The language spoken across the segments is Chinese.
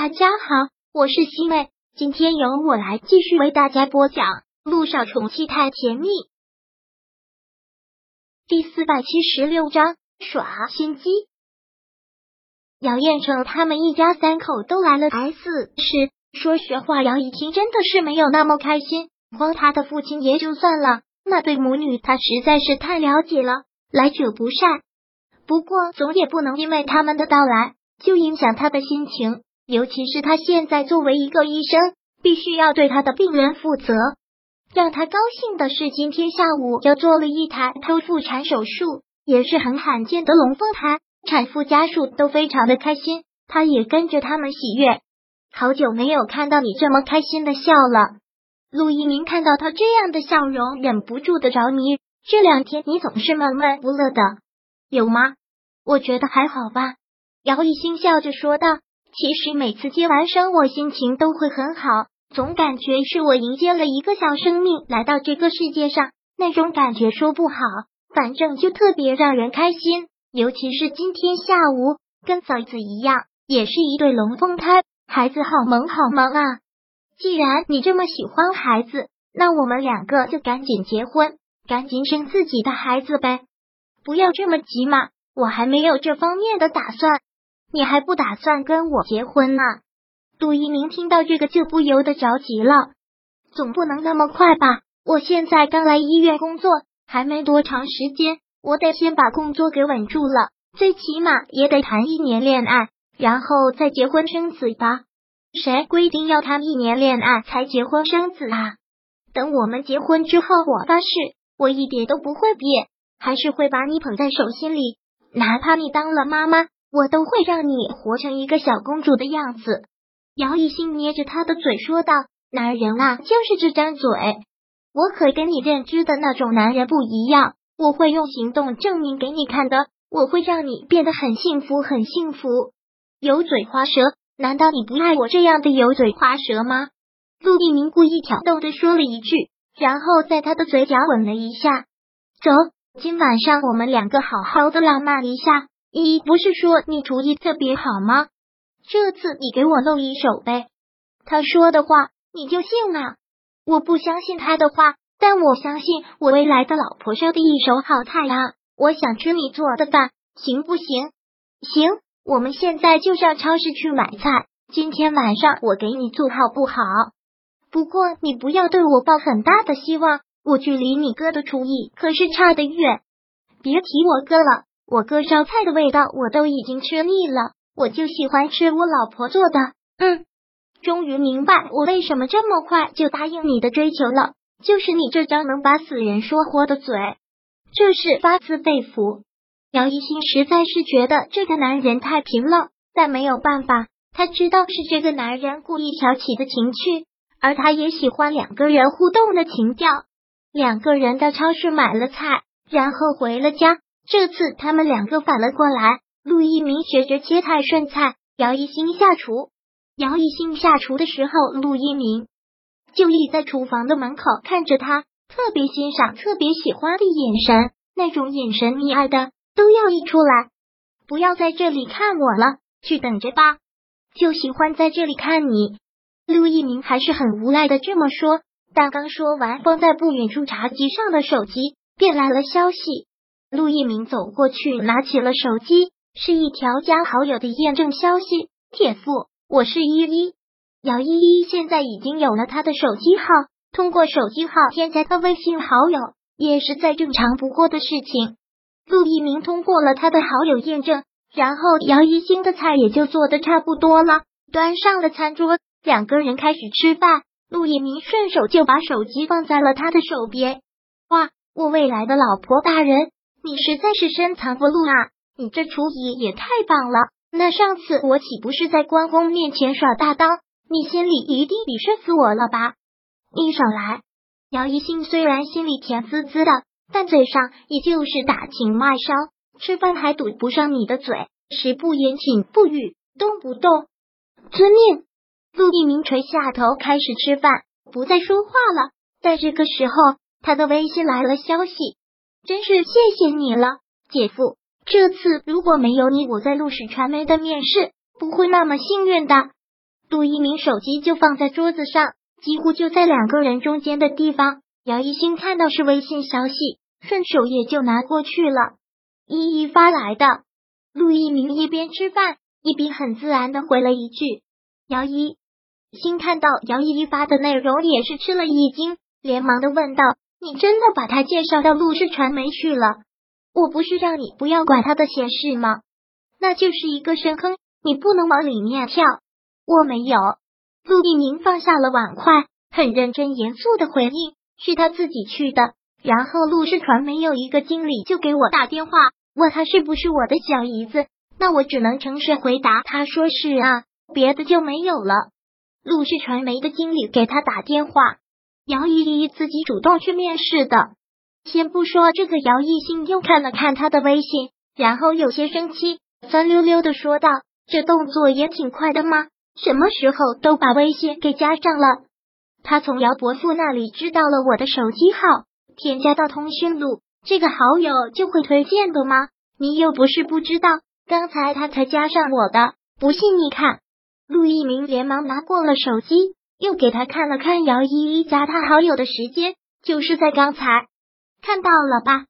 大家好，我是西妹，今天由我来继续为大家播讲《路上宠妻太甜蜜》第四百七十六章耍心机。姚彦成他们一家三口都来了 S 市，说实话，姚一听真的是没有那么开心。光他的父亲也就算了，那对母女他实在是太了解了，来者不善。不过总也不能因为他们的到来就影响他的心情。尤其是他现在作为一个医生，必须要对他的病人负责。让他高兴的是，今天下午又做了一台剖腹产手术，也是很罕见的龙凤胎，产妇家属都非常的开心，他也跟着他们喜悦。好久没有看到你这么开心的笑了，陆一鸣看到他这样的笑容，忍不住的着迷。这两天你总是闷闷不乐的，有吗？我觉得还好吧。姚一新笑着说道。其实每次接完生，我心情都会很好，总感觉是我迎接了一个小生命来到这个世界上，那种感觉说不好，反正就特别让人开心。尤其是今天下午，跟嫂子一样，也是一对龙凤胎，孩子好萌好萌啊！既然你这么喜欢孩子，那我们两个就赶紧结婚，赶紧生自己的孩子呗！不要这么急嘛，我还没有这方面的打算。你还不打算跟我结婚呢？杜一鸣听到这个就不由得着急了。总不能那么快吧？我现在刚来医院工作，还没多长时间，我得先把工作给稳住了，最起码也得谈一年恋爱，然后再结婚生子吧。谁规定要谈一年恋爱才结婚生子啊？等我们结婚之后，我发誓，我一点都不会变，还是会把你捧在手心里，哪怕你当了妈妈。我都会让你活成一个小公主的样子。姚一兴捏着他的嘴说道：“男人啊，就是这张嘴。我可跟你认知的那种男人不一样，我会用行动证明给你看的。我会让你变得很幸福，很幸福。油嘴滑舌，难道你不爱我这样的油嘴滑舌吗？”陆一鸣故意挑逗的说了一句，然后在他的嘴角吻了一下。走，今晚上我们两个好好的浪漫一下。你不是说你厨艺特别好吗？这次你给我露一手呗。他说的话你就信了？我不相信他的话，但我相信我未来的老婆烧的一手好菜啊！我想吃你做的饭，行不行？行，我们现在就上超市去买菜。今天晚上我给你做好不好？不过你不要对我抱很大的希望，我距离你哥的厨艺可是差得远。别提我哥了。我哥烧菜的味道我都已经吃腻了，我就喜欢吃我老婆做的。嗯，终于明白我为什么这么快就答应你的追求了，就是你这张能把死人说活的嘴，这是发自肺腑。姚一新实在是觉得这个男人太平了，但没有办法，他知道是这个男人故意挑起的情趣，而他也喜欢两个人互动的情调。两个人到超市买了菜，然后回了家。这次他们两个反了过来，陆一鸣学着切菜顺菜，姚一星下厨。姚一星下厨的时候，陆一鸣就立在厨房的门口看着他，特别欣赏、特别喜欢的眼神，那种眼神溺爱的都要溢出来。不要在这里看我了，去等着吧。就喜欢在这里看你。陆一鸣还是很无赖的这么说，但刚说完，放在不远处茶几上的手机便来了消息。陆一鸣走过去，拿起了手机，是一条加好友的验证消息。铁父，我是依依，姚依依现在已经有了他的手机号，通过手机号添加他微信好友，也是再正常不过的事情。陆一鸣通过了他的好友验证，然后姚一新的菜也就做的差不多了，端上了餐桌，两个人开始吃饭。陆一鸣顺手就把手机放在了他的手边。哇，我未来的老婆大人！你实在是深藏不露啊！你这厨艺也太棒了。那上次我岂不是在关公面前耍大刀？你心里一定鄙视死我了吧？你少来！姚一兴虽然心里甜滋滋的，但嘴上依旧是打情骂俏。吃饭还堵不上你的嘴，食不言，寝不语，动不动遵命。陆一鸣垂下头开始吃饭，不再说话了。在这个时候，他的微信来了消息。真是谢谢你了，姐夫。这次如果没有你，我在陆氏传媒的面试不会那么幸运的。陆一鸣手机就放在桌子上，几乎就在两个人中间的地方。姚一新看到是微信消息，顺手也就拿过去了。依依发来的。陆一鸣一边吃饭一边很自然的回了一句：“姚一新。”看到姚依依发的内容，也是吃了一惊，连忙的问道：“你真的把他介绍到陆氏传媒去了？我不是让你不要管他的闲事吗？那就是一个深坑，你不能往里面跳。”我没有。陆一鸣放下了碗筷，很认真严肃的回应：“是他自己去的。”然后陆氏传媒有一个经理就给我打电话。问他是不是我的小姨子，那我只能诚实回答，他说是啊，别的就没有了。陆氏传媒的经理给他打电话，姚依依自己主动去面试的。先不说这个，姚艺兴又看了看他的微信，然后有些生气，酸溜溜的说道：“这动作也挺快的吗？什么时候都把微信给加上了？他从姚伯父那里知道了我的手机号，添加到通讯录。”这个好友就会推荐的吗？你又不是不知道，刚才他才加上我的，不信你看。陆一鸣连忙拿过了手机，又给他看了看姚依依加他好友的时间，就是在刚才。看到了吧？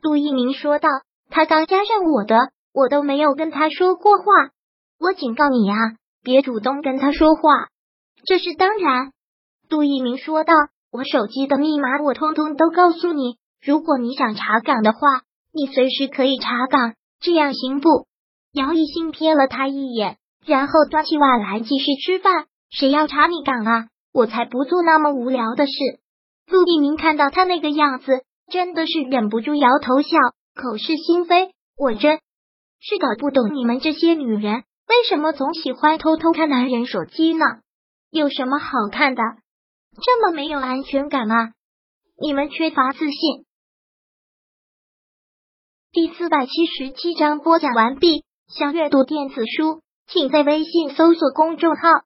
陆一鸣说道。他刚加上我的，我都没有跟他说过话。我警告你啊，别主动跟他说话。这是当然。陆一鸣说道。我手机的密码我通通都告诉你。如果你想查岗的话，你随时可以查岗，这样行不？姚一兴瞥了他一眼，然后端起碗来继续吃饭。谁要查你岗啊？我才不做那么无聊的事。陆一鸣看到他那个样子，真的是忍不住摇头笑，口是心非。我真是搞不懂你们这些女人为什么总喜欢偷偷看男人手机呢？有什么好看的？这么没有安全感啊？你们缺乏自信。第四百七十七章播讲完毕。想阅读电子书，请在微信搜索公众号“